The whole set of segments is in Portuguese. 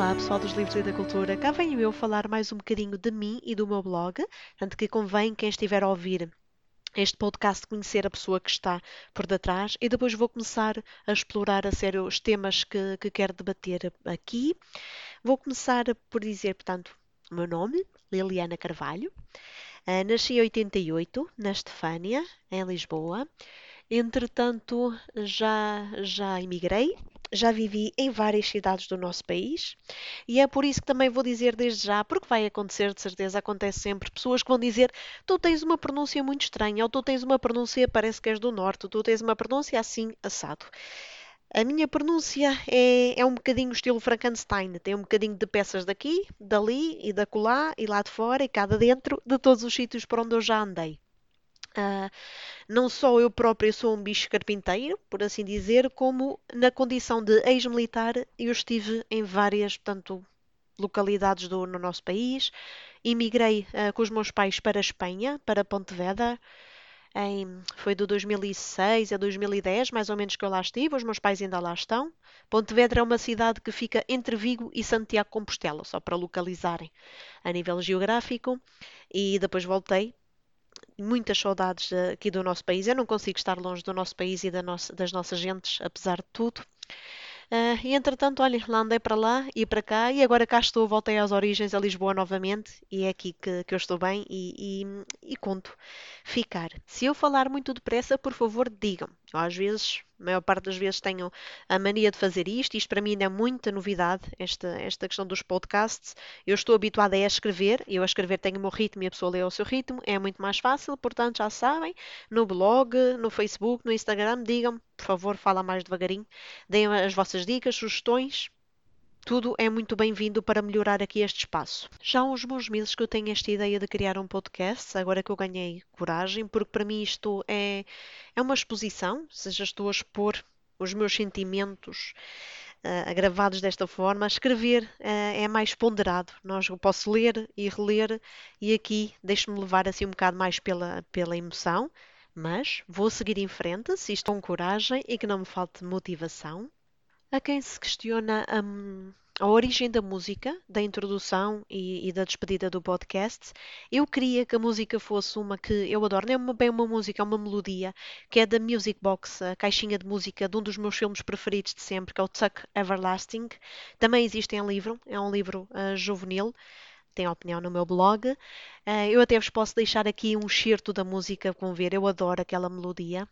Olá, pessoal dos Livros e da Cultura. Cá venho eu falar mais um bocadinho de mim e do meu blog, tanto que convém quem estiver a ouvir este podcast conhecer a pessoa que está por detrás e depois vou começar a explorar a sério os temas que, que quero debater aqui. Vou começar por dizer, portanto, o meu nome, Liliana Carvalho. Uh, nasci em 88, na Estefânia, em Lisboa. Entretanto, já, já emigrei já vivi em várias cidades do nosso país e é por isso que também vou dizer desde já, porque vai acontecer, de certeza, acontece sempre, pessoas que vão dizer tu tens uma pronúncia muito estranha, ou tu tens uma pronúncia, parece que és do norte, tu tens uma pronúncia assim, assado. A minha pronúncia é, é um bocadinho estilo Frankenstein, tem um bocadinho de peças daqui, dali e da colá e lá de fora e cá de dentro, de todos os sítios por onde eu já andei. Uh, não só eu própria sou um bicho carpinteiro, por assim dizer, como na condição de ex-militar eu estive em várias, portanto, localidades do, no nosso país. Emigrei uh, com os meus pais para a Espanha, para Pontevedra. Em, foi de 2006 a 2010, mais ou menos que eu lá estive, os meus pais ainda lá estão. Pontevedra é uma cidade que fica entre Vigo e Santiago Compostela, só para localizarem a nível geográfico. E depois voltei muitas saudades aqui do nosso país. Eu não consigo estar longe do nosso país e da nossa, das nossas gentes, apesar de tudo. Uh, e entretanto, olha, lá andei para lá e para cá e agora cá estou, voltei às origens a Lisboa novamente e é aqui que, que eu estou bem e, e, e conto ficar. Se eu falar muito depressa, por favor, Às vezes a maior parte das vezes tenho a mania de fazer isto. Isto para mim ainda é muita novidade, esta, esta questão dos podcasts. Eu estou habituada a escrever, eu a escrever tenho o meu ritmo e a pessoa lê ao seu ritmo, é muito mais fácil, portanto já sabem, no blog, no Facebook, no Instagram, digam, por favor, fala mais devagarinho, deem as vossas dicas, sugestões, tudo é muito bem-vindo para melhorar aqui este espaço. Já há uns bons meses que eu tenho esta ideia de criar um podcast, agora que eu ganhei coragem, porque para mim isto é, é uma exposição, seja estou a expor os meus sentimentos uh, agravados desta forma, escrever uh, é mais ponderado. Nós, eu posso ler e reler e aqui deixo-me levar assim um bocado mais pela, pela emoção, mas vou seguir em frente, se estou com coragem e que não me falte motivação. A quem se questiona um, a origem da música, da introdução e, e, da despedida do podcast, eu queria que a música fosse uma que eu adoro. Não é uma, bem uma música, é uma melodia, que é da Music Box, a caixinha de música de um dos meus filmes preferidos de sempre, que é o Tuck Everlasting. Também existe em livro, é um livro uh, juvenil. Tem opinião no meu blog. Uh, eu até vos posso deixar aqui um excerto da música, vão ver, eu adoro aquela melodia.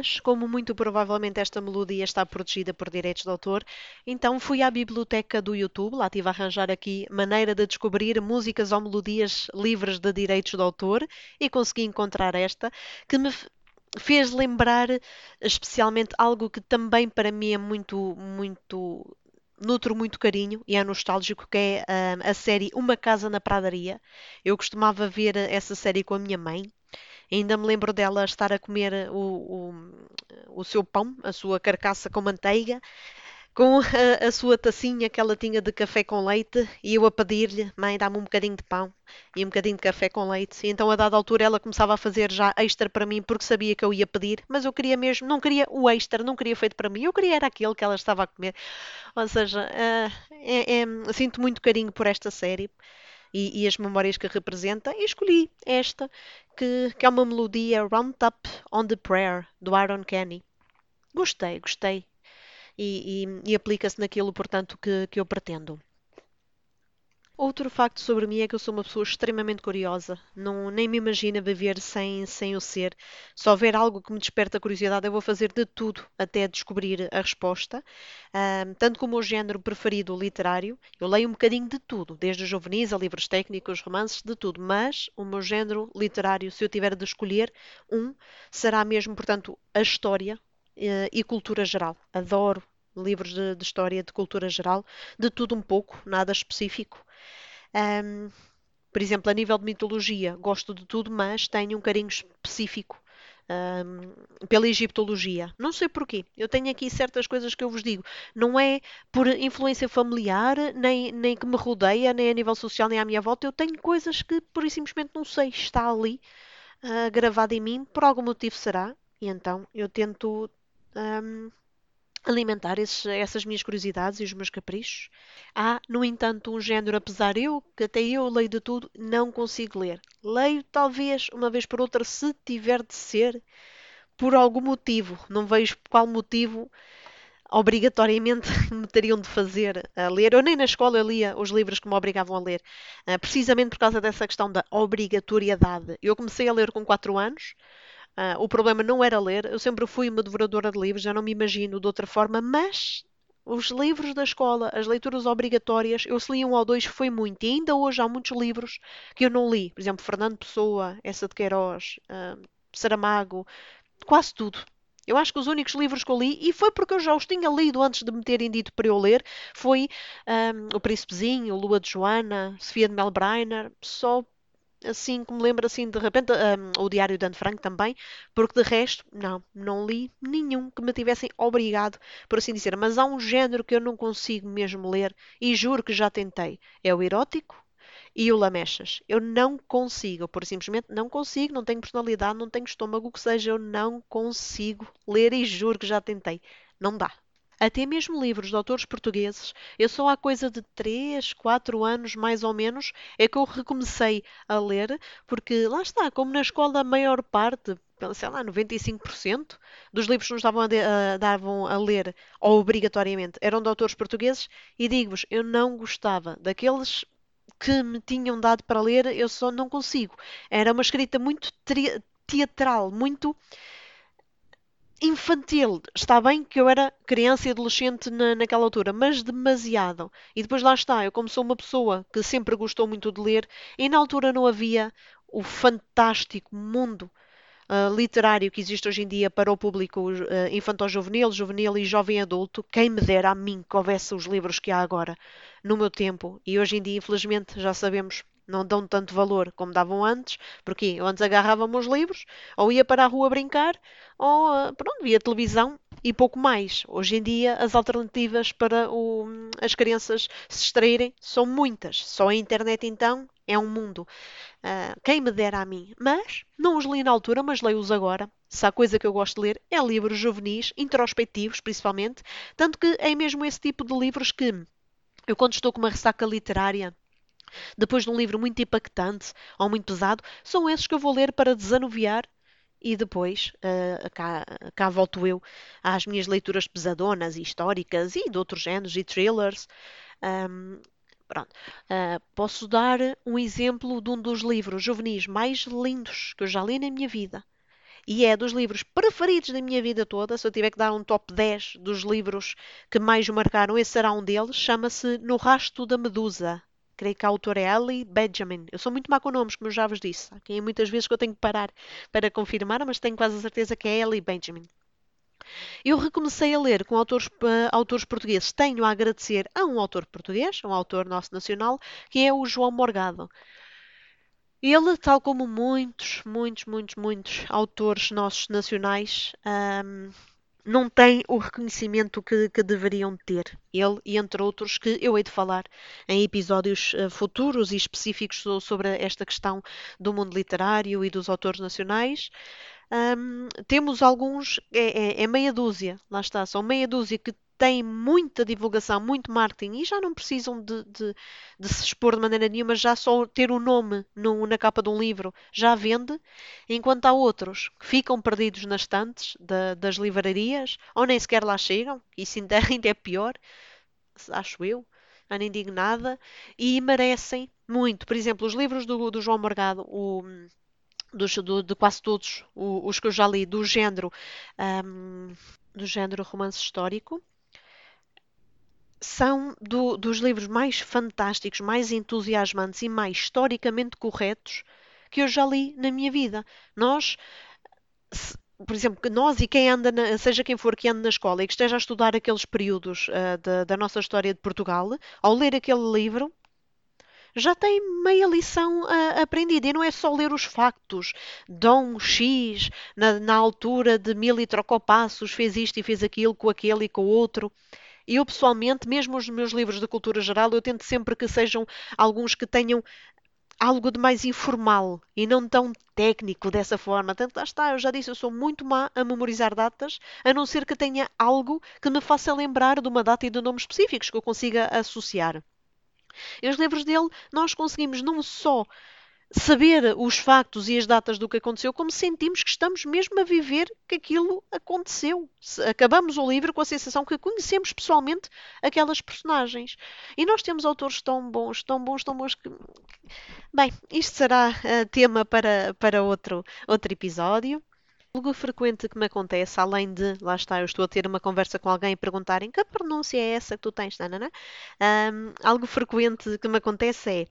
Mas como muito provavelmente esta melodia está protegida por direitos de autor, então fui à biblioteca do YouTube, lá tive a arranjar aqui maneira de descobrir músicas ou melodias livres de direitos de autor e consegui encontrar esta que me fez lembrar especialmente algo que também para mim é muito muito nutro muito carinho e é nostálgico, que é uh, a série Uma Casa na Pradaria. Eu costumava ver essa série com a minha mãe Ainda me lembro dela estar a comer o, o, o seu pão, a sua carcaça com manteiga, com a, a, sua tacinha que ela tinha de café com leite e eu a pedir-lhe, mãe, dá-me um bocadinho de pão e um bocadinho de café com leite. E então, a dada altura, ela começava a fazer já extra para mim porque sabia que eu ia pedir, mas eu queria mesmo, não queria o extra, não queria feito para mim, eu queria era aquele que ela estava a comer. Ou seja, uh, é, é, sinto muito carinho por esta série e, e as memórias que representa, e escolhi esta, que, que é uma melodia Round Up on the Prayer, do Aaron Kenny. Gostei, gostei. E, e, e aplica-se naquilo, portanto, que, que eu pretendo. Outro facto sobre mim é que eu sou uma pessoa extremamente curiosa. Não, nem me imagino viver sem, sem o ser. Se houver algo que me desperta curiosidade, eu vou fazer de tudo até descobrir a resposta. Um, tanto como o género preferido literário, eu leio um bocadinho de tudo, desde juvenis a livros técnicos, romances, de tudo. Mas o meu género literário, se eu tiver de escolher um, será mesmo, portanto, a história uh, e cultura geral. Adoro livros de, de história, de cultura geral, de tudo um pouco, nada específico. Um, por exemplo, a nível de mitologia, gosto de tudo, mas tenho um carinho específico um, pela egiptologia. Não sei porquê. Eu tenho aqui certas coisas que eu vos digo. Não é por influência familiar, nem, nem que me rodeia, nem a nível social, nem à minha volta. Eu tenho coisas que, por simplesmente, não sei. Está ali, uh, gravado em mim, por algum motivo será. E então eu tento um, alimentar esses, essas minhas curiosidades e os meus caprichos. Há, no entanto, um género, apesar eu, que até eu leio de tudo, não consigo ler. Leio, talvez, uma vez por outra, se tiver de ser, por algum motivo. Não vejo qual motivo obrigatoriamente me teriam de fazer a ler. Eu nem na escola lia os livros que me obrigavam a ler, ah, precisamente por causa dessa questão da obrigatoriedade. Eu comecei a ler com 4 anos, Uh, o problema não era ler, eu sempre fui uma devoradora de livros, já não me imagino de outra forma, mas os livros da escola, as leituras obrigatórias, eu se li um ou dois foi muito, e ainda hoje há muitos livros que eu não li. Por exemplo, Fernando Pessoa, Essa de Queiroz, uh, Saramago, quase tudo. Eu acho que os únicos livros que eu li, e foi porque eu já os tinha lido antes de me terem dito para eu ler, foi um, O Príncipezinho, Lua de Joana, Sofia de Melbrenner, só assim que me lembro assim de repente, um, o Diário de Anne Frank também, porque de resto, não, não li nenhum que me tivessem obrigado, por assim dizer. Mas há um género que eu não consigo mesmo ler e juro que já tentei. É o erótico e o lamechas. Eu não consigo, por simplesmente não consigo, não tenho personalidade, não tenho estômago, o que seja, eu não consigo ler e juro que já tentei. Não dá até mesmo livros de autores portugueses. Eu só há coisa de 3, 4 anos, mais ou menos, é que eu recomecei a ler, porque lá está, como na escola a maior parte, sei lá, 95% dos livros que nos davam a, de, a, davam a ler obrigatoriamente eram de autores portugueses, e digo-vos, eu não gostava daqueles que me tinham dado para ler, eu só não consigo. Era uma escrita muito teatral, muito infantil. Está bem que eu era criança e adolescente na, naquela altura, mas demasiado. E depois lá está, eu como sou uma pessoa que sempre gostou muito de ler, e na altura não havia o fantástico mundo uh, literário que existe hoje em dia para o público uh, infantil-juvenil, juvenil e jovem adulto. Quem me dera a mim que houvesse os livros que há agora no meu tempo. E hoje em dia, infelizmente, já sabemos não dão tanto valor como davam antes, porque eu antes agarrava-me os livros, ou ia para a rua brincar, ou ah, pronto, via televisão e pouco mais. Hoje em dia as alternativas para o, as crianças se distraírem são muitas. Só a internet então é um mundo. Uh, quem me dera a mim. Mas não os li na altura, mas leio-os agora. Se há coisa que eu gosto de ler é livros juvenis, introspectivos principalmente, tanto que é mesmo esse tipo de livros que eu quando estou com uma ressaca literária depois de um livro muito impactante ou muito pesado, são esses que eu vou ler para desanuviar e depois uh, cá, cá volto eu às minhas leituras pesadonas e históricas e de outros géneros e thrillers. Um, pronto. Uh, posso dar um exemplo de um dos livros juvenis mais lindos que eu já li na minha vida. E é dos livros preferidos da minha vida toda. Se eu tiver que dar um top 10 dos livros que mais marcaram, esse será um deles. Chama-se No Rasto da Medusa, creio que a autora é Ellie Benjamin. Eu sou muito má com nomes, como eu já vos disse. Aqui muitas vezes que eu tenho que parar para confirmar, mas tenho quase a certeza que é Ellie Benjamin. Eu recomecei a ler com autores, uh, autores portugueses. Tenho a agradecer a um autor português, um autor nosso nacional, que é o João Morgado. Ele, tal como muitos, muitos, muitos, muitos autores nossos nacionais, um, não têm o reconhecimento que, que, deveriam ter. Ele e entre outros que eu hei de falar em episódios uh, futuros e específicos sobre esta questão do mundo literário e dos autores nacionais. Um, temos alguns, é, é, é meia dúzia, lá está, são meia dúzia que têm muita divulgação, muito marketing e já não precisam de, de, de se expor de maneira nenhuma, já só ter o um nome no, na capa de um livro já vende, enquanto há outros que ficam perdidos nas estantes da, das livrarias ou nem sequer lá chegam, isso ainda, ainda é pior, acho eu, nem digo nada, e merecem muito. Por exemplo, os livros do, do João Morgado, o dos, do, de quase todos os que eu já li do género um, do género romance histórico são do, dos livros mais fantásticos, mais entusiasmantes e mais historicamente corretos que eu já li na minha vida. Nós, se, por exemplo, nós e quem anda, na, seja quem for que ande na escola e que esteja a estudar aqueles períodos uh, da, da nossa história de Portugal, ao ler aquele livro, já tem meia lição uh, aprendida. E não é só ler os factos. Dom X, na, na altura de mil e trocopassos, fez isto e fez aquilo com aquele e com o outro. Eu, pessoalmente, mesmo os meus livros de cultura geral, eu tento sempre que sejam alguns que tenham algo de mais informal e não tão técnico dessa forma. Tanto lá está, eu já disse, eu sou muito má a memorizar datas, a não ser que tenha algo que me faça lembrar de uma data e de nomes específicos que eu consiga associar. E os livros dele, nós conseguimos não só saber os factos e as datas do que aconteceu, como sentimos que estamos mesmo a viver que aquilo aconteceu. Acabamos o livro com a sensação que conhecemos pessoalmente aquelas personagens. E nós temos autores tão bons, tão bons, tão bons que. Bem, isto será uh, tema para, para outro, outro episódio. Algo frequente que me acontece, além de, lá está, eu estou a ter uma conversa com alguém e perguntarem que pronúncia é essa que tu tens, não? Um, algo frequente que me acontece é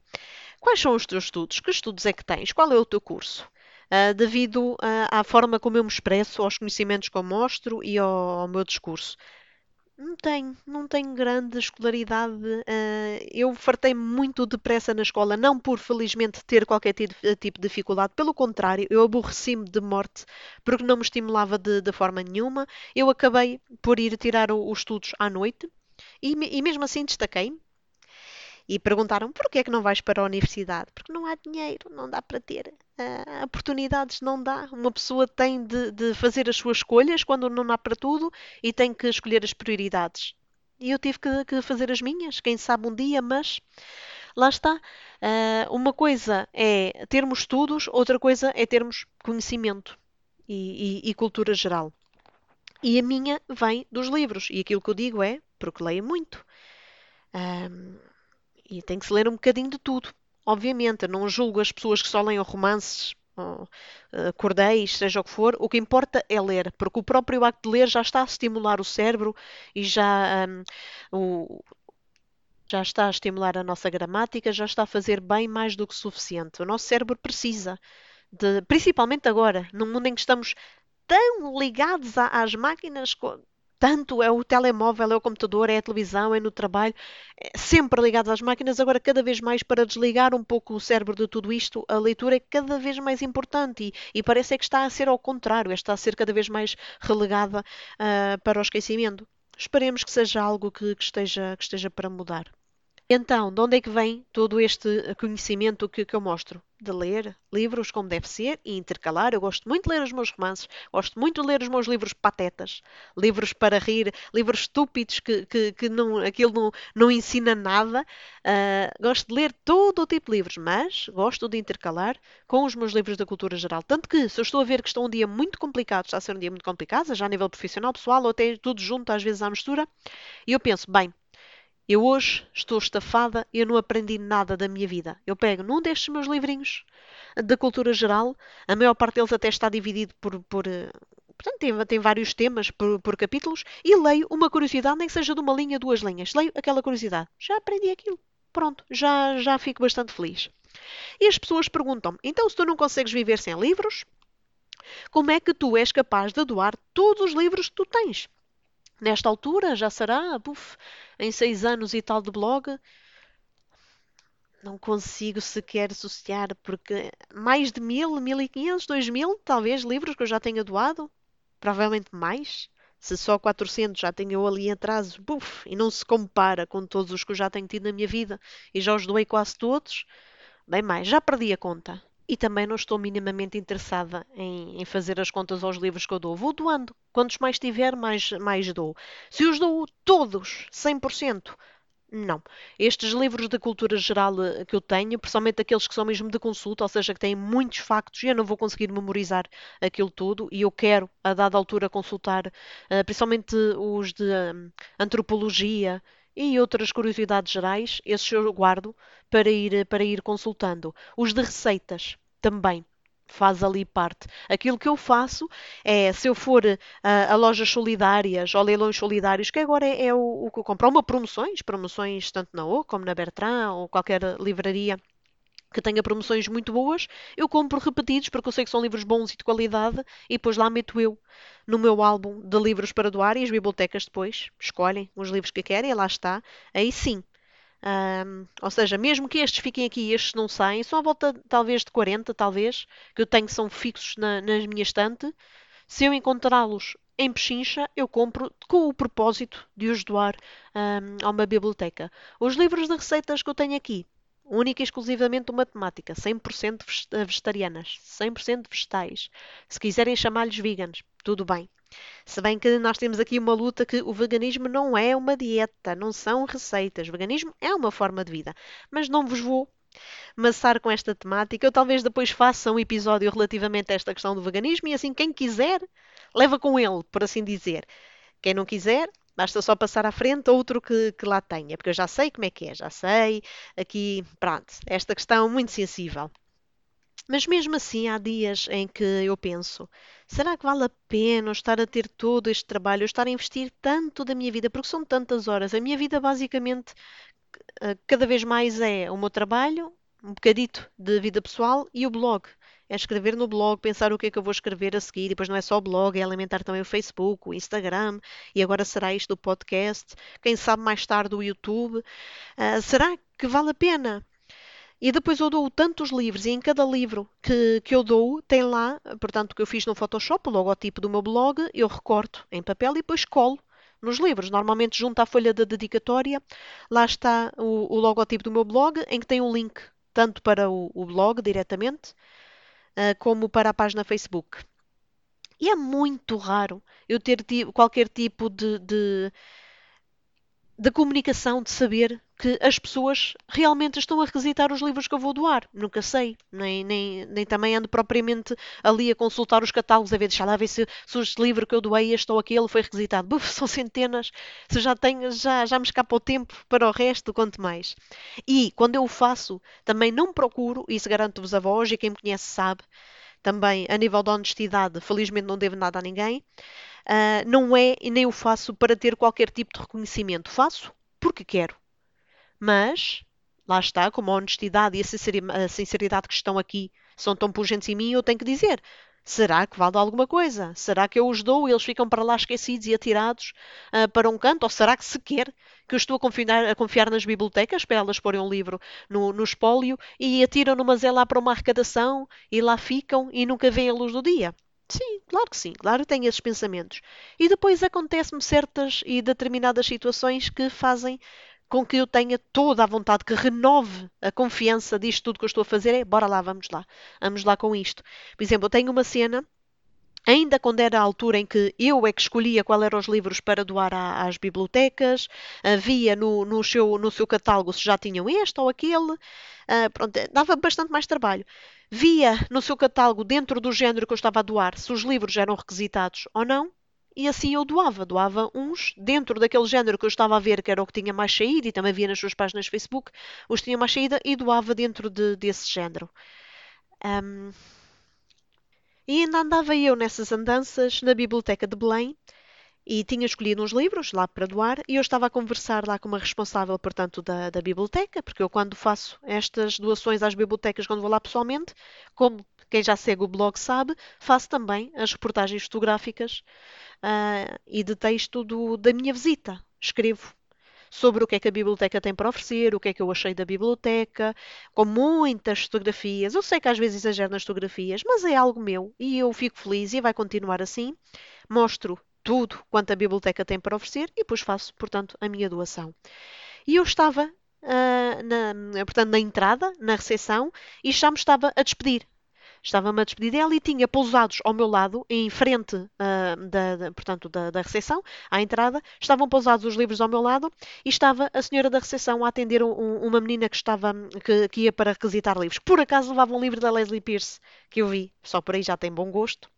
quais são os teus estudos? Que estudos é que tens? Qual é o teu curso? Uh, devido uh, à forma como eu me expresso, aos conhecimentos que eu mostro e ao, ao meu discurso. Não tenho, não tenho grande escolaridade. Uh, eu fartei muito depressa na escola, não por felizmente ter qualquer tipo de dificuldade, pelo contrário, eu aborreci-me de morte porque não me estimulava de, de forma nenhuma. Eu acabei por ir tirar os estudos à noite e, e mesmo assim destaquei-me e perguntaram porquê é que não vais para a universidade? Porque não há dinheiro, não dá para ter. Uh, oportunidades não dá. Uma pessoa tem de, de, fazer as suas escolhas quando não há para tudo e tem que escolher as prioridades. E eu tive que, que fazer as minhas, quem sabe um dia, mas lá está. Uh, uma coisa é termos estudos, outra coisa é termos conhecimento e, e, e cultura geral. E a minha vem dos livros. E aquilo que eu digo é porque leio muito. Um, e tem que se ler um bocadinho de tudo. Obviamente, não julgo as pessoas que só leem romances, ou, uh, cordéis, seja o que for. O que importa é ler, porque o próprio acto de ler já está a estimular o cérebro e já, um, o, já está a estimular a nossa gramática, já está a fazer bem mais do que suficiente. O nosso cérebro precisa, de, principalmente agora, num mundo em que estamos tão ligados às máquinas tanto é o telemóvel, é o computador, é a televisão, é no trabalho, é sempre ligados às máquinas. Agora, cada vez mais, para desligar um pouco o cérebro de tudo isto, a leitura é cada vez mais importante e, e parece é que está a ser ao contrário, está a ser cada vez mais relegada uh, para o esquecimento. Esperemos que seja algo que, que, esteja, que esteja para mudar. Então, de onde é que vem todo este conhecimento que, que, eu mostro? De ler livros como deve ser e intercalar. Eu gosto muito de ler os meus romances, gosto muito de ler os meus livros patetas, livros para rir, livros estúpidos que, que, que não, aquilo não, não ensina nada. Uh, gosto de ler todo o tipo de livros, mas gosto de intercalar com os meus livros da cultura geral. Tanto que, se eu estou a ver que está um dia muito complicado, está a ser um dia muito complicado, já a nível profissional, pessoal, ou até tudo junto, às vezes à mistura, e eu penso, bem, eu hoje estou estafada e eu não aprendi nada da minha vida. Eu pego num destes meus livrinhos da cultura geral, a maior parte deles até está dividido por. por eh, portanto, tem, tem vários temas por, por, capítulos e leio uma curiosidade, nem que seja de uma linha, duas linhas. Leio aquela curiosidade. Já aprendi aquilo. Pronto, já, já fico bastante feliz. E as pessoas perguntam-me: então, se tu não consegues viver sem livros, como é que tu és capaz de doar todos os livros que tu tens? Nesta altura já será, buf, em seis anos e tal de blog, não consigo sequer associar, porque mais de mil, mil e quinhentos, dois mil, talvez, livros que eu já tenha doado, provavelmente mais. Se só 400 já tenho eu ali atrás, buf, e não se compara com todos os que eu já tenho tido na minha vida. E já os doei quase todos, bem mais, já perdi a conta e também não estou minimamente interessada em, em, fazer as contas aos livros que eu dou. Vou doando. Quantos mais tiver, mais, mais dou. Se os dou todos, 100%, não. Estes livros de cultura geral eh, que eu tenho, principalmente aqueles que são mesmo de consulta, ou seja, que têm muitos factos, e eu não vou conseguir memorizar aquilo tudo, e eu quero, a dada altura, consultar, uh, principalmente os de um, antropologia e outras curiosidades gerais, esses eu guardo para ir, para ir consultando. Os de receitas também faz ali parte. Aquilo que eu faço é, se eu for a, a lojas solidárias ou leilões solidários, que agora é, é o, o, que eu compro, uma promoções, promoções tanto na O como na Bertrand ou qualquer livraria que tenha promoções muito boas, eu compro repetidos porque eu sei que são livros bons e de qualidade e depois lá meto eu no meu álbum de livros para doar e as bibliotecas depois escolhem os livros que querem e lá está. Aí sim, Um, ou seja, mesmo que estes fiquem aqui e estes não saem, são à volta talvez de 40, talvez, que eu tenho que são fixos na, na minha estante. Se eu encontrá-los em Pechincha, eu compro com o propósito de os doar um, a uma biblioteca. Os livros de receitas que eu tenho aqui, única e exclusivamente uma temática, 100% vegetarianas, 100% vegetais. Se quiserem chamar-lhes veganos, tudo bem. Se bem que nós temos aqui uma luta que o veganismo não é uma dieta, não são receitas. O veganismo é uma forma de vida. Mas não vos vou maçar com esta temática. Eu talvez depois faça um episódio relativamente a esta questão do veganismo e assim quem quiser leva com ele, por assim dizer. Quem não quiser, basta só passar à frente outro que, que lá tenha, porque eu já sei como é que é, já sei. Aqui, pronto, esta questão muito sensível. Mas mesmo assim, há dias em que eu penso: será que vale a pena estar a ter todo este trabalho, estar a investir tanto da minha vida? Porque são tantas horas. A minha vida, basicamente, eh, cada vez mais é o meu trabalho, um bocadito de vida pessoal e o blog. É escrever no blog, pensar o que é que eu vou escrever a seguir. E depois não é só o blog, é alimentar também o Facebook, o Instagram. E agora será isto do podcast. Quem sabe mais tarde o YouTube. Uh, será que vale a pena? E depois eu dou tantos livros e em cada livro que, que eu dou tem lá, portanto, que eu fiz no Photoshop, o logotipo do meu blog, eu recorto em papel e depois colo nos livros. Normalmente junto à folha da dedicatória, lá está o, o logotipo do meu blog, em que tem um link tanto para o, o blog diretamente, como para a página Facebook. E é muito raro eu ter qualquer tipo de, de da comunicação, de saber que as pessoas realmente estão a requisitar os livros que eu vou doar. Nunca sei, nem, nem, nem também ando propriamente ali a consultar os catálogos, a ver, deixa lá ver se, se este livro que eu doei, este ou aquele, foi requisitado. Buf, são centenas, se já tenho, já, já me escapa o tempo para o resto, quanto mais. E quando eu o faço, também não procuro, isso garanto-vos a voz, e quem me conhece sabe, também a nível de honestidade, felizmente não devo nada a ninguém. Uh, não é e nem o faço para ter qualquer tipo de reconhecimento. Faço porque quero. Mas, lá está, como a honestidade e a sinceridade que estão aqui são tão pungentes em mim, eu tenho que dizer: será que vale alguma coisa? Será que eu os dou e eles ficam para lá esquecidos e atirados uh, para um canto? Ou será que sequer que eu estou a confiar, a confiar nas bibliotecas para elas porem um livro no, no espólio e atiram numa zé lá para uma arrecadação e lá ficam e nunca veem a luz do dia? Sim, claro que sim, claro que tenho esses pensamentos. E depois acontecem-me certas e determinadas situações que fazem com que eu tenha toda a vontade, que renove a confiança disto tudo que eu estou a fazer. É, bora lá, vamos lá, vamos lá com isto. Por exemplo, eu tenho uma cena ainda quando era a altura em que eu é que escolhia qual eram os livros para doar às bibliotecas, havia no, no, seu, no seu catálogo se já tinham este ou aquele, uh, pronto, dava bastante mais trabalho via no seu catálogo, dentro do género que eu estava a doar, se os livros eram requisitados ou não, e assim eu doava. Doava uns dentro daquele género que eu estava a ver, que era o que tinha mais saída, e também via nas suas páginas Facebook, os que tinham mais saída, e doava dentro de, desse género. Um, e ainda andava eu nessas andanças na biblioteca de Belém, e tinha escolhido uns livros lá para doar e eu estava a conversar lá com uma responsável, portanto, da, da biblioteca, porque eu quando faço estas doações às bibliotecas, quando vou lá pessoalmente, como quem já segue o blog sabe, faço também as reportagens fotográficas uh, e de texto do, da minha visita. Escrevo sobre o que é que a biblioteca tem para oferecer, o que é que eu achei da biblioteca, com muitas fotografias. Eu sei que às vezes exagero nas fotografias, mas é algo meu e eu fico feliz e vai continuar assim. Mostro tudo quanto a biblioteca tem para oferecer e depois faço, portanto, a minha doação. E eu estava, uh, na, portanto, na entrada, na recepção, e já me estava a despedir. Estava-me a despedir dela e tinha pousados ao meu lado, em frente uh, da, da, portanto, da, da recepção, à entrada, estavam pousados os livros ao meu lado e estava a senhora da recepção a atender um, uma menina que, estava, que, que ia para requisitar livros. Por acaso levava um livro da Leslie Pierce, que eu vi, só por aí já tem bom gosto.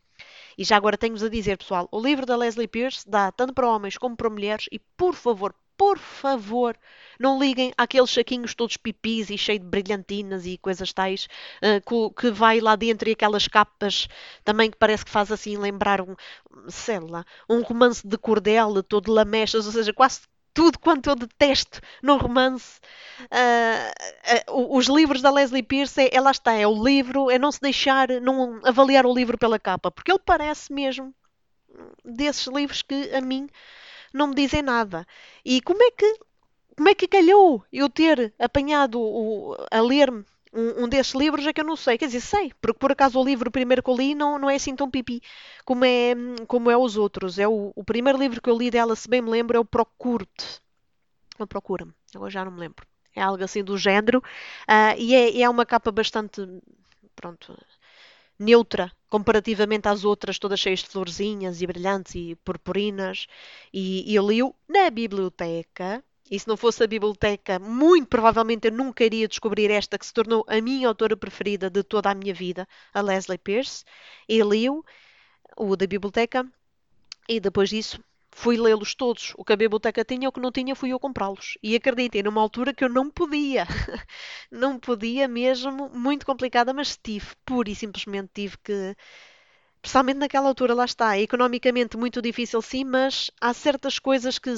E já agora tenho-vos a dizer, pessoal, o livro da Leslie Pierce dá tanto para homens como para mulheres e, por favor, por favor, não liguem àqueles saquinhos todos pipis e cheios de brilhantinas e coisas tais uh, que vai lá dentro e aquelas capas também que parece que faz assim lembrar um, sei lá, um romance de cordel todo lamechas, ou seja, quase tudo quanto eu detesto num romance. Uh, uh, os livros da Leslie Pierce, é, ela está, é o livro, é não se deixar, não avaliar o livro pela capa, porque ele parece mesmo desses livros que a mim não me dizem nada. E como é que como é que calhou eu ter apanhado o, a ler-me um, um, desses livros é que eu não sei. Quer dizer, sei, porque por acaso o livro primeiro que eu li não, não é assim tão pipi como é, como é os outros. É o, o primeiro livro que eu li dela, se bem me lembro, é o Procuro-te. Ou Procura-me, agora já não me lembro. É algo assim do género. Uh, e é, é uma capa bastante, pronto, neutra comparativamente às outras, todas cheias de florzinhas e brilhantes e purpurinas. E, eu li-o na biblioteca e se não fosse a biblioteca, muito provavelmente eu nunca iria descobrir esta que se tornou a minha autora preferida de toda a minha vida, a Leslie Pierce. E li-o, o da biblioteca, e depois disso fui lê-los todos. O que a biblioteca tinha, o que não tinha, fui eu comprá-los. E acreditem, numa altura que eu não podia. não podia mesmo, muito complicada, mas tive, pura e simplesmente tive que. Principalmente naquela altura, lá está, economicamente muito difícil sim, mas há certas coisas que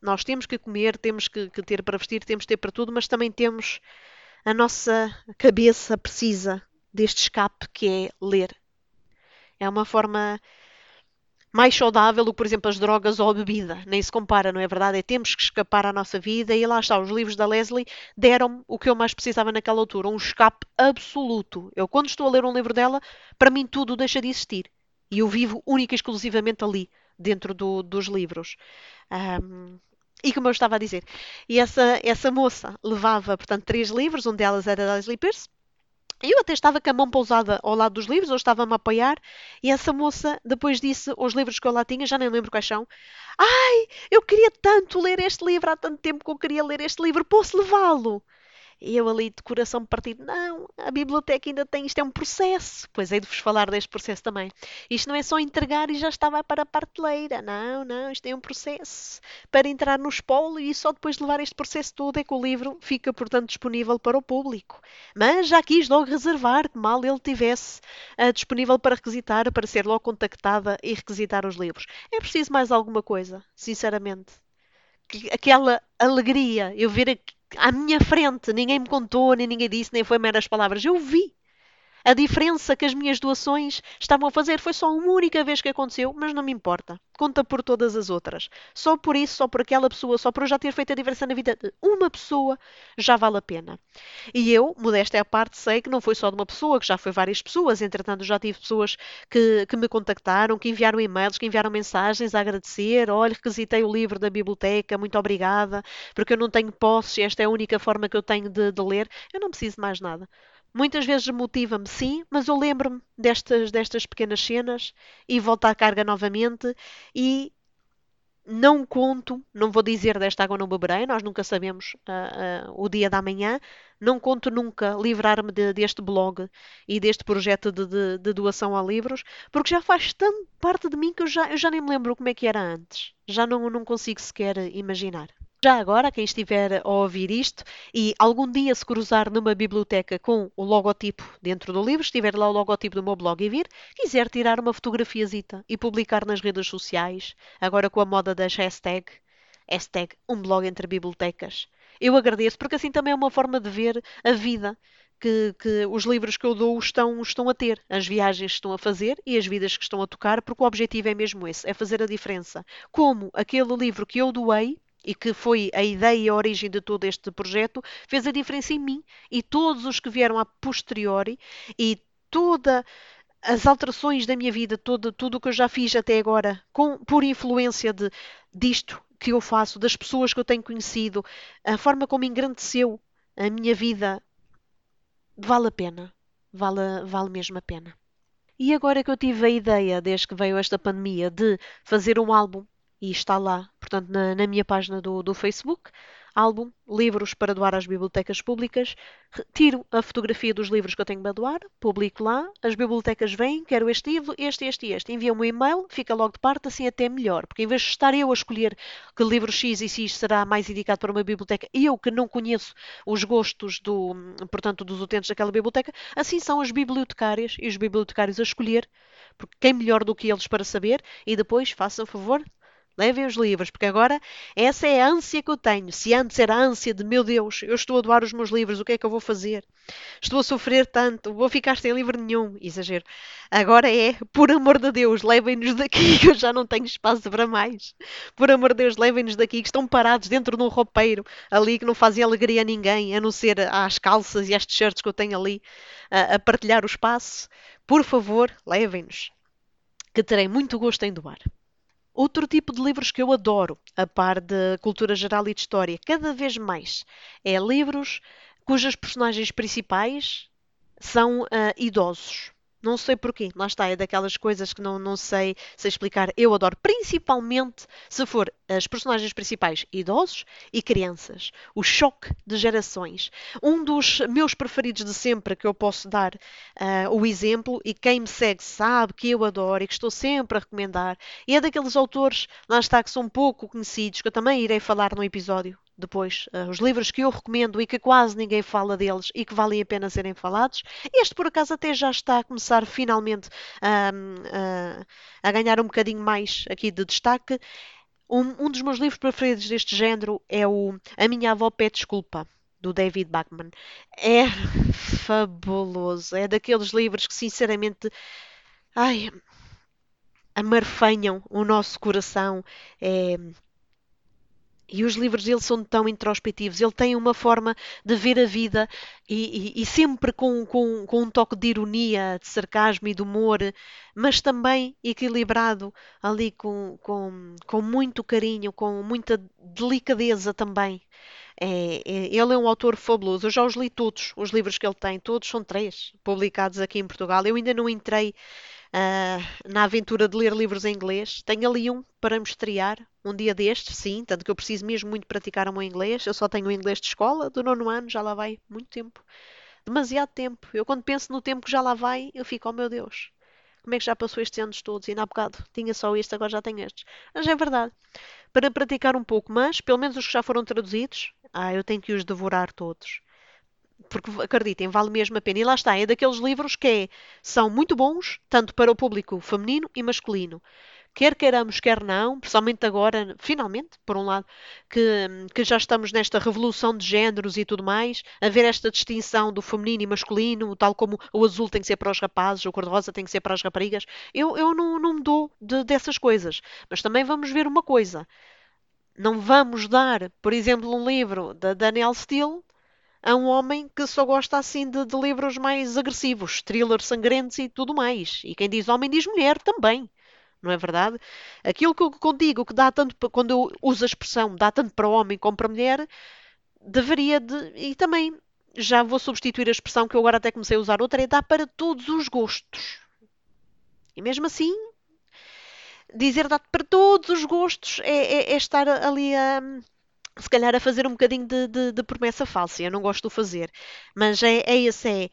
nós temos que comer, temos que, que ter para vestir, temos que ter para tudo, mas também temos a nossa cabeça precisa deste escape que é ler. É uma forma mais saudável do que, por exemplo, as drogas ou a bebida. Nem se compara, não é verdade? É temos que escapar à nossa vida e lá está. Os livros da Leslie deram-me o que eu mais precisava naquela altura, um escape absoluto. Eu, quando estou a ler um livro dela, para mim tudo deixa de existir. E eu vivo única e exclusivamente ali, dentro do, dos livros. Um, e como eu estava a dizer, e essa, essa moça levava, portanto, três livros, um delas era da Leslie Pierce, eu até estava com a mão pousada ao lado dos livros, ou estava-me a apoiar, e essa moça depois disse os livros que eu lá tinha, já nem lembro quais são. Ai, eu queria tanto ler este livro, há tanto tempo que eu queria ler este livro, posso levá-lo? E eu ali de coração partido, não, a biblioteca ainda tem, isto é um processo. Pois hei de vos falar deste processo também. Isto não é só entregar e já estava para a parteleira. Não, não, isto é um processo para entrar no espólio e só depois de levar este processo todo é que o livro fica, portanto, disponível para o público. Mas já quis logo reservar que mal ele tivesse uh, disponível para requisitar, para ser logo contactada e requisitar os livros. É preciso mais alguma coisa, sinceramente. Aquela alegria, eu ver à minha frente, ninguém me contou, nem ninguém disse, nem foi meras palavras. Eu vi. A diferença que as minhas doações estavam a fazer foi só uma única vez que aconteceu, mas não me importa. Conta por todas as outras. Só por isso, só por aquela pessoa, só por eu já ter feito a diferença na vida de uma pessoa, já vale a pena. E eu, modesta é a parte, sei que não foi só de uma pessoa, que já foi várias pessoas. Entretanto, já tive pessoas que, que me contactaram, que enviaram e-mails, que enviaram mensagens a agradecer. Olha, requisitei o livro da biblioteca, muito obrigada, porque eu não tenho posses, esta é a única forma que eu tenho de, de ler. Eu não preciso de mais nada. Muitas vezes motiva-me, sim, mas eu lembro-me destas, destas pequenas cenas e volto à carga novamente e não conto, não vou dizer desta água não beberei, nós nunca sabemos uh, uh, o dia da manhã, não conto nunca livrar-me de, deste blog e deste projeto de, de, de, doação a livros, porque já faz tão parte de mim que eu já, eu já nem me lembro como é que era antes. Já não, não consigo sequer imaginar. Já agora, quem estiver a ouvir isto e algum dia se cruzar numa biblioteca com o logotipo dentro do livro, estiver lá o logotipo do meu blog e vir, quiser tirar uma fotografiazita e publicar nas redes sociais, agora com a moda das hashtag, hashtag um blog entre bibliotecas, eu agradeço, porque assim também é uma forma de ver a vida que, que, os livros que eu dou estão, estão a ter, as viagens que estão a fazer e as vidas que estão a tocar, porque o objetivo é mesmo esse, é fazer a diferença. Como aquele livro que eu doei, e que foi a ideia e a origem de todo este projeto, fez a diferença em mim e todos os que vieram a posteriori e toda as alterações da minha vida, todo, tudo o que eu já fiz até agora, com, por influência de, disto que eu faço, das pessoas que eu tenho conhecido, a forma como engrandeceu a minha vida, vale a pena. Vale, vale mesmo a pena. E agora que eu tive a ideia, desde que veio esta pandemia, de fazer um álbum e está lá, portanto, na, na minha página do, do Facebook, álbum, livros para doar às bibliotecas públicas, tiro a fotografia dos livros que eu tenho para doar, publico lá, as bibliotecas vêm, quero este livro, este, este e este. Enviam-me um e-mail, fica logo de parte, assim até melhor, porque em vez de estar eu a escolher que livro X e X será mais indicado para uma biblioteca, eu que não conheço os gostos do, portanto, dos utentes daquela biblioteca, assim são as bibliotecárias e os bibliotecários a escolher, porque quem melhor do que eles para saber, e depois, façam favor, levem os livros, porque agora essa é a ânsia que eu tenho. Se antes era a ânsia de meu Deus, eu estou a doar os meus livros, o que é que eu vou fazer? Estou a sofrer tanto, vou ficar sem livro nenhum. Exagero. Agora é, por amor de Deus, levem-nos daqui, que eu já não tenho espaço para mais. Por amor de Deus, levem-nos daqui, que estão parados dentro de um roupeiro ali que não fazem alegria a ninguém, a não ser às calças e às t-shirts que eu tenho ali a, a partilhar o espaço. Por favor, levem-nos, que terei muito gosto em doar. Outro tipo de livros que eu adoro, a par de cultura geral e de história, cada vez mais, é livros cujas personagens principais são uh, idosos. Não sei porquê, lá está, é daquelas coisas que não, não sei, sei explicar. Eu adoro, principalmente se for as personagens principais idosos e crianças. O choque de gerações. Um dos meus preferidos de sempre que eu posso dar uh, o exemplo, e quem me segue sabe que eu adoro e que estou sempre a recomendar, e é daqueles autores, lá está, que são pouco conhecidos, que eu também irei falar no episódio depois uh, os livros que eu recomendo e que quase ninguém fala deles e que valem a pena serem falados. Este, por acaso, até já está a começar finalmente uh, a ganhar um bocadinho mais aqui de destaque. Um, um, dos meus livros preferidos deste género é o A Minha Avó Pede Desculpa, do David Bachman. É fabuloso. É daqueles livros que, sinceramente, ai, amarfanham o nosso coração. É e os livros dele são tão introspectivos. Ele tem uma forma de ver a vida e, e, e sempre com, com, com, um toque de ironia, de sarcasmo e de humor, mas também equilibrado ali com, com, com muito carinho, com muita delicadeza também. É, é, ele é um autor fabuloso. Eu já os li todos, os livros que ele tem. Todos são três, publicados aqui em Portugal. Eu ainda não entrei uh, na aventura de ler livros em inglês. Tenho ali um para me estrear um dia destes, sim, tanto que eu preciso mesmo muito praticar o meu inglês. Eu só tenho o inglês de escola, do nono ano, já lá vai muito tempo. Demasiado tempo. Eu quando penso no tempo que já lá vai, eu fico, oh meu Deus, como é que já passou estes anos todos? E ainda há bocado tinha só este, agora já tenho estes. Mas é verdade. Para praticar um pouco, mas pelo menos os que já foram traduzidos, ah, eu tenho que os devorar todos porque acreditem, vale mesmo a pena. E lá está, é daqueles livros que é, são muito bons, tanto para o público feminino e masculino. Quer queiramos, quer não, principalmente agora, finalmente, por um lado, que, que já estamos nesta revolução de géneros e tudo mais, a ver esta distinção do feminino e masculino, tal como o azul tem que ser para os rapazes, o cor-de-rosa tem que ser para as raparigas, eu, eu não, não me dou de, dessas coisas. Mas também vamos ver uma coisa. Não vamos dar, por exemplo, um livro da Danielle Steele a um homem que só gosta assim de, de, livros mais agressivos, thrillers sangrentos e tudo mais. E quem diz homem diz mulher também. Não é verdade? Aquilo que eu digo que dá tanto quando eu uso a expressão dá tanto para homem como para mulher, deveria de. E também já vou substituir a expressão que eu agora até comecei a usar outra, é dá para todos os gostos. E mesmo assim, dizer dá para todos os gostos é, é, é estar ali a se calhar a fazer um bocadinho de, de, de promessa falsa. Eu não gosto de fazer. Mas é, é esse, é.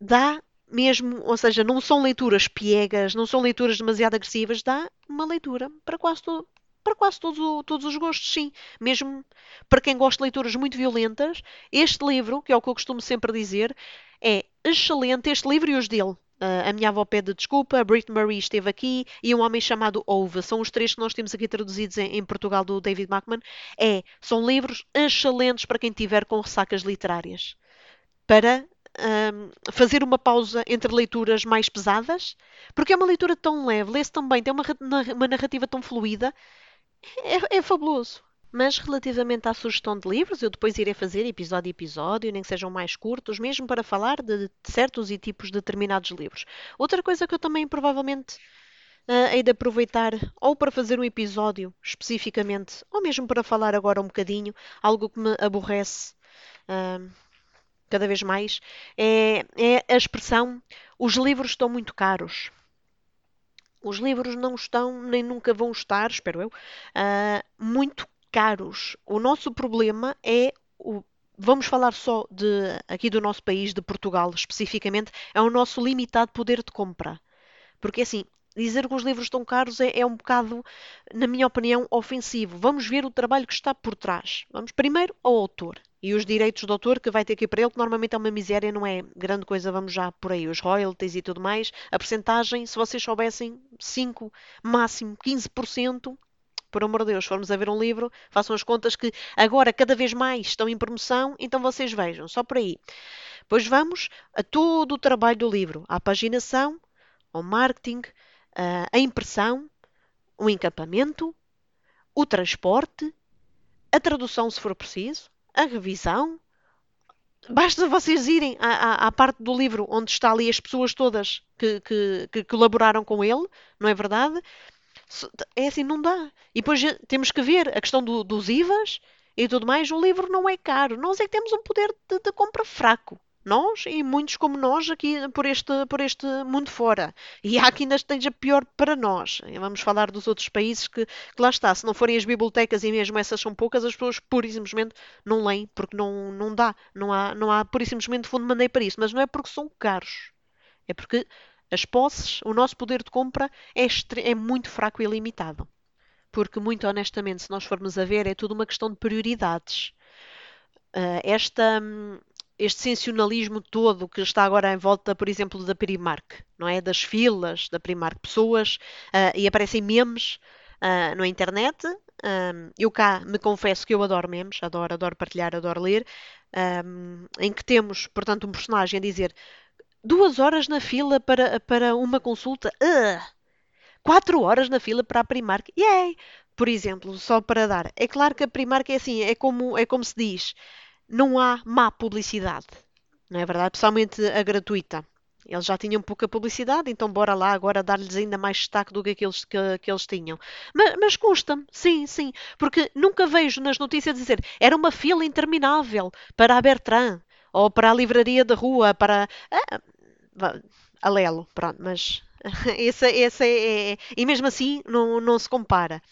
Dá mesmo, ou seja, não são leituras piegas, não são leituras demasiado agressivas, dá uma leitura para quase todo, para quase todos, todos os gostos, sim. Mesmo para quem gosta de leituras muito violentas, este livro, que é o que eu costumo sempre dizer, é excelente. Este livro e os dele. Uh, a minha avó pede desculpa, a Brit Marie esteve aqui e um homem chamado Ove. São os três que nós temos aqui traduzidos em, em Portugal do David Bachman. É, são livros excelentes para quem tiver com ressacas literárias. Para um, fazer uma pausa entre leituras mais pesadas, porque é uma leitura tão leve, lê-se tão bem, tem uma, uma narrativa tão fluida, é, é fabuloso. Mas relativamente à sugestão de livros, eu depois irei fazer episódio a episódio, nem que sejam mais curtos, mesmo para falar de certos e tipos de determinados livros. Outra coisa que eu também provavelmente uh, hei de aproveitar, ou para fazer um episódio especificamente, ou mesmo para falar agora um bocadinho, algo que me aborrece uh, cada vez mais, é, é a expressão: os livros estão muito caros. Os livros não estão, nem nunca vão estar, espero eu, uh, muito caros. O nosso problema é o vamos falar só de aqui do nosso país, de Portugal especificamente, é o nosso limitado poder de compra. Porque assim, dizer que os livros estão caros é, é, um bocado, na minha opinião, ofensivo. Vamos ver o trabalho que está por trás. Vamos primeiro ao autor e os direitos do autor que vai ter aqui para ele, que normalmente é uma miséria, não é grande coisa, vamos já por aí, os royalties e tudo mais. A percentagem, se vocês soubessem, 5, máximo 15%, Por amor de Deus, formos a ver um livro, façam as contas que agora cada vez mais estão em promoção, então vocês vejam, só por aí. Depois vamos a todo o trabalho do livro, a paginação, ao marketing, a impressão, o encampamento, o transporte, a tradução se for preciso, a revisão. Basta vocês irem à, à, à parte do livro onde está ali as pessoas todas que, que, que colaboraram com ele, não é verdade? É assim, não dá. E depois temos que ver a questão do, dos IVAs e tudo mais. O livro não é caro. Nós é que temos um poder de, de compra fraco. Nós e muitos como nós aqui por este, por este mundo fora. E há que ainda esteja pior para nós. Vamos falar dos outros países que, que lá está. Se não forem as bibliotecas e mesmo essas são poucas, as pessoas pura e simplesmente não leem porque não, não dá. Não há, não há pura e simplesmente fundo de maneira para isso. Mas não é porque são caros. É porque as posses, o nosso poder de compra é, é muito fraco e limitado. Porque, muito honestamente, se nós formos a ver, é tudo uma questão de prioridades. Uh, esta, hum, este sensacionalismo todo que está agora em volta, por exemplo, da Primark, não é? Das filas da Primark, pessoas uh, e aparecem memes uh, na internet. Um, eu cá me confesso que eu adoro memes, adoro, adoro partilhar, adoro ler, um, em que temos, portanto, um personagem a dizer duas horas na fila para, para uma consulta, uh, quatro horas na fila para a Primark, yay! Por exemplo, só para dar. É claro que a Primark é assim, é como, é como se diz não há má publicidade, não é verdade? Principalmente a gratuita. Eles já tinham pouca publicidade, então bora lá agora dar-lhes ainda mais destaque do que aqueles que, que eles tinham. Mas, mas custa-me, sim, sim, porque nunca vejo nas notícias dizer era uma fila interminável para a Bertrand ou para a livraria da rua, para. Ah, pronto, mas esse, esse é, é, E mesmo assim não, não se compara.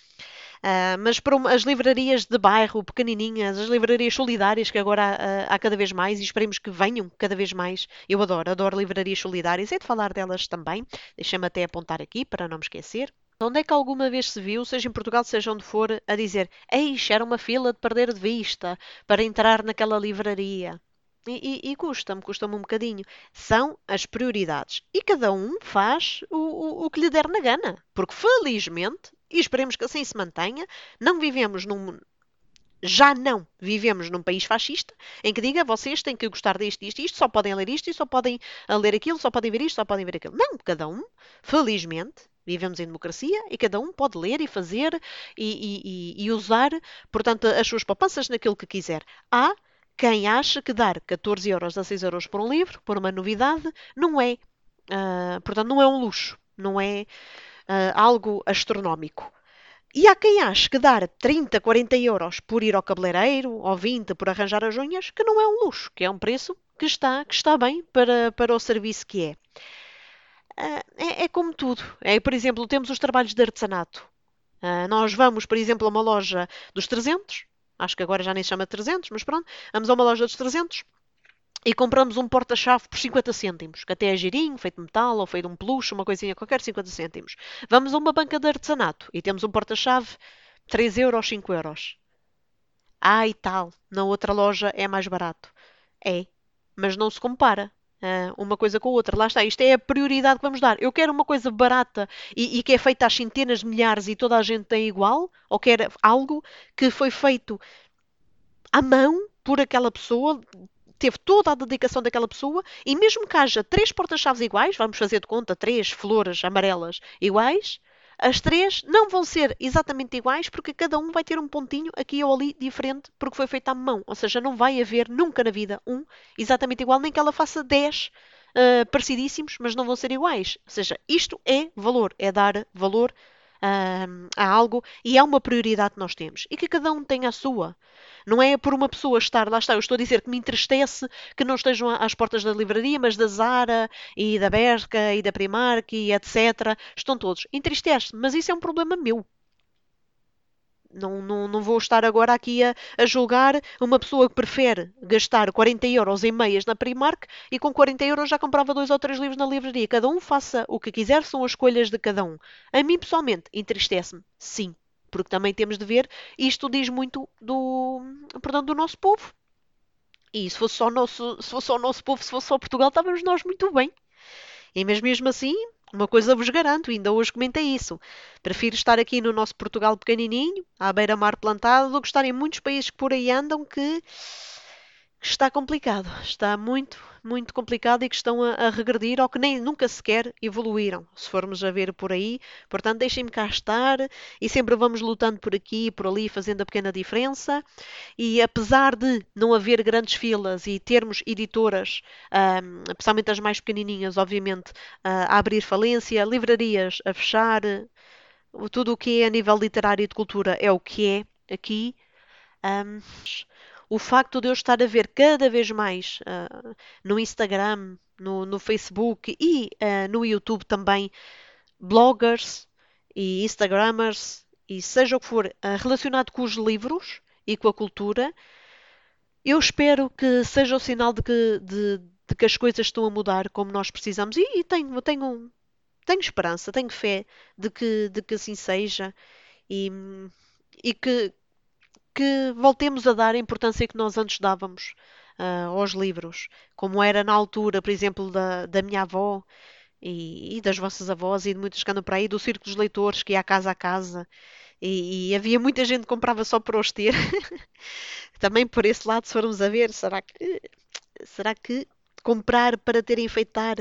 Uh, mas para as livrarias de bairro, pequenininhas, as livrarias solidárias que agora há, há cada vez mais e esperemos que venham cada vez mais. Eu adoro, adoro livrarias solidárias. É de falar delas também. Deixa-me até apontar aqui para não me esquecer. Onde é que alguma vez se viu, seja em Portugal, seja onde for, a dizer Eixe, era uma fila de perder de vista para entrar naquela livraria? E, e, e custa-me, custa-me um bocadinho. São as prioridades. E cada um faz o, o, o que lhe der na gana. Porque, felizmente, e esperemos que assim se mantenha. Não vivemos num. Já não vivemos num país fascista em que diga vocês têm que gostar disto, isto, isto, só podem ler isto e só podem ler aquilo, só podem ver isto, só podem ver aquilo. Não, cada um, felizmente, vivemos em democracia e cada um pode ler e fazer e, e, e usar, portanto, as suas poupanças naquilo que quiser. Há quem acha que dar 14 euros a 6 euros por um livro, por uma novidade, não é, uh, portanto, não é um luxo, não é uh, algo astronómico. E há quem ache que dar 30, 40 euros por ir ao cabeleireiro, ou 20 por arranjar as unhas, que não é um luxo, que é um preço que está, que está bem para, para o serviço que é. Uh, é. é. como tudo. É, por exemplo, temos os trabalhos de artesanato. Uh, nós vamos, por exemplo, a uma loja dos 300, acho que agora já nem se chama 300, mas pronto, vamos a uma loja dos 300 e compramos um porta-chave por 50 cêntimos, que até é girinho, feito de metal ou feito de um peluche, uma coisinha qualquer, 50 cêntimos. Vamos a uma banca de artesanato e temos um porta-chave 3 euros, 5 euros. Ah, e tal, na outra loja é mais barato. É, mas não se compara. Uh, uma coisa com a outra. Lá está, isto é a prioridade que vamos dar. Eu quero uma coisa barata e, e, que é feita às centenas de milhares e toda a gente tem igual, ou quero algo que foi feito à mão por aquela pessoa teve toda a dedicação daquela pessoa e mesmo que haja três portas-chaves iguais, vamos fazer de conta três flores amarelas iguais, as três não vão ser exatamente iguais porque cada um vai ter um pontinho aqui ou ali diferente porque foi feito à mão. Ou seja, não vai haver nunca na vida um exatamente igual, nem que ela faça dez uh, parecidíssimos, mas não vão ser iguais. Ou seja, isto é valor, é dar valor uh, a algo e é uma prioridade que nós temos e que cada um tem a sua. Não é por uma pessoa estar, lá está, eu estou a dizer que me entristece que não estejam às portas da livraria, mas da Zara e da Berca e da Primark e etc. Estão todos. Entristece, mas isso é um problema meu. Não, não, não vou estar agora aqui a, a julgar uma pessoa que prefere gastar 40 euros em meias na Primark e com 40 euros já comprava dois ou três livros na livraria. Cada um faça o que quiser, são as escolhas de cada um. A mim, pessoalmente, entristece-me, sim porque também temos de ver, isto diz muito do, portanto, do nosso povo. E se fosse só o nosso, se fosse só o nosso povo, se fosse só Portugal, estávamos nós muito bem. E mesmo, mesmo assim, Uma coisa vos garanto, ainda hoje comentei isso. Prefiro estar aqui no nosso Portugal pequenininho, à beira-mar plantado, do que estar em muitos países que por aí andam que está complicado. Está muito, muito complicado e que estão a, a, regredir ou que nem nunca sequer evoluíram, se formos a ver por aí. Portanto, deixem-me cá estar e sempre vamos lutando por aqui e por ali, fazendo a pequena diferença. E apesar de não haver grandes filas e termos editoras, um, especialmente as mais pequenininhas, obviamente, a abrir falência, livrarias a fechar, tudo o que é a nível literário e de cultura é o que é aqui. Um, o facto de eu estar a ver cada vez mais uh, no Instagram, no, no Facebook e uh, no YouTube também bloggers e Instagrammers e seja o que for uh, relacionado com os livros e com a cultura, eu espero que seja o sinal de que, de, de que as coisas estão a mudar como nós precisamos. E, e tenho, tenho, tenho esperança, tenho fé de que, de que assim seja. E, e que, que voltemos a dar a importância que nós antes dávamos uh, aos livros, como era na altura, por exemplo, da, da minha avó e, e, das vossas avós e de muitos que andam por aí, do Círculo dos Leitores, que ia casa a casa. E, e havia muita gente que comprava só para os ter. Também por esse lado, se formos a ver, será que, será que comprar para ter enfeitar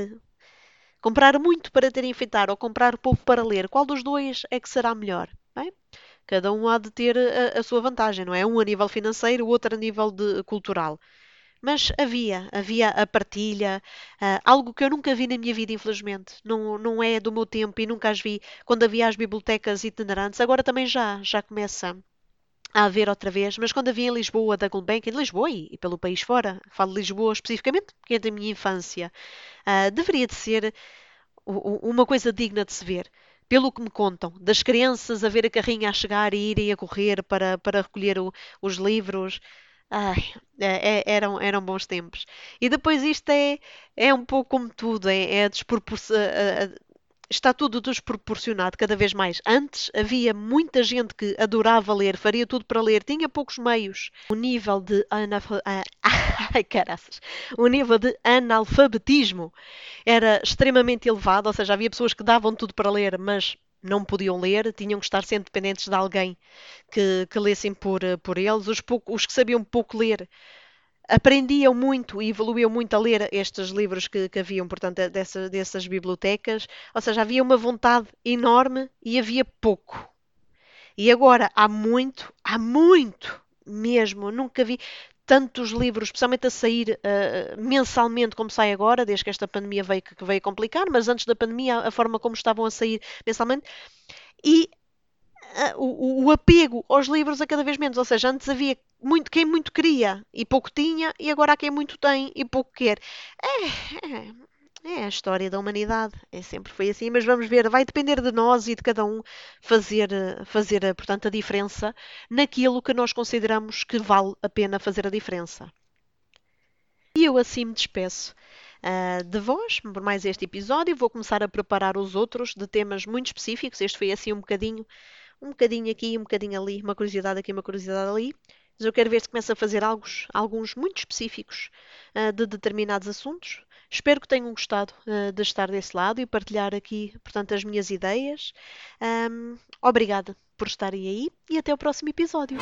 comprar muito para ter enfeitar ou comprar pouco para ler, qual dos dois é que será melhor? Cada um há de ter a, a sua vantagem, não é? Um a nível financeiro, o outro a nível de, cultural. Mas havia, havia a partilha, uh, algo que eu nunca vi na minha vida, infelizmente. Não, não é do meu tempo e nunca as vi quando havia as bibliotecas itinerantes. Agora também já, já começa a haver outra vez, mas quando havia em Lisboa, da Gulbenkian, em Lisboa e, e, pelo país fora, falo de Lisboa especificamente, que é da minha infância, uh, deveria de ser uma coisa digna de se ver pelo que me contam, das crianças a ver a carrinha a chegar e irem a correr para, para recolher o, os livros. Ai, é, é, eram, eram bons tempos. E depois isto é, é um pouco como tudo, é, é está tudo desproporcionado cada vez mais. Antes havia muita gente que adorava ler, faria tudo para ler, tinha poucos meios. O nível de analf... Ai, caraças. O nível de analfabetismo era extremamente elevado, ou seja, havia pessoas que davam tudo para ler, mas não podiam ler, tinham que estar sempre dependentes de alguém que, que lessem por, por eles. Os, pouco, os que sabiam pouco ler aprendiam muito e evoluíam muito a ler estes livros que, que haviam, portanto, dessa, dessas bibliotecas. Ou seja, havia uma vontade enorme e havia pouco. E agora há muito, há muito mesmo. Nunca vi tantos livros, especialmente a sair uh, mensalmente como sai agora, desde que esta pandemia veio, que veio complicar, mas antes da pandemia, a forma como estavam a sair mensalmente. E o, o, apego aos livros a cada vez menos. Ou seja, antes havia muito, quem muito queria e pouco tinha, e agora há quem muito tem e pouco quer. É, é, é a história da humanidade. É, sempre foi assim, mas vamos ver, vai depender de nós e de cada um fazer, fazer portanto, a diferença naquilo que nós consideramos que vale a pena fazer a diferença. E eu assim me despeço. Uh, de vós, por mais este episódio, vou começar a preparar os outros de temas muito específicos. Este foi assim um bocadinho um bocadinho aqui, um bocadinho ali, uma curiosidade aqui, uma curiosidade ali. Mas eu quero ver se começa a fazer alguns, alguns muito específicos uh, de determinados assuntos. Espero que tenham gostado uh, de estar desse lado e partilhar aqui, portanto, as minhas ideias. Um, obrigada por estarem aí e até o próximo episódio.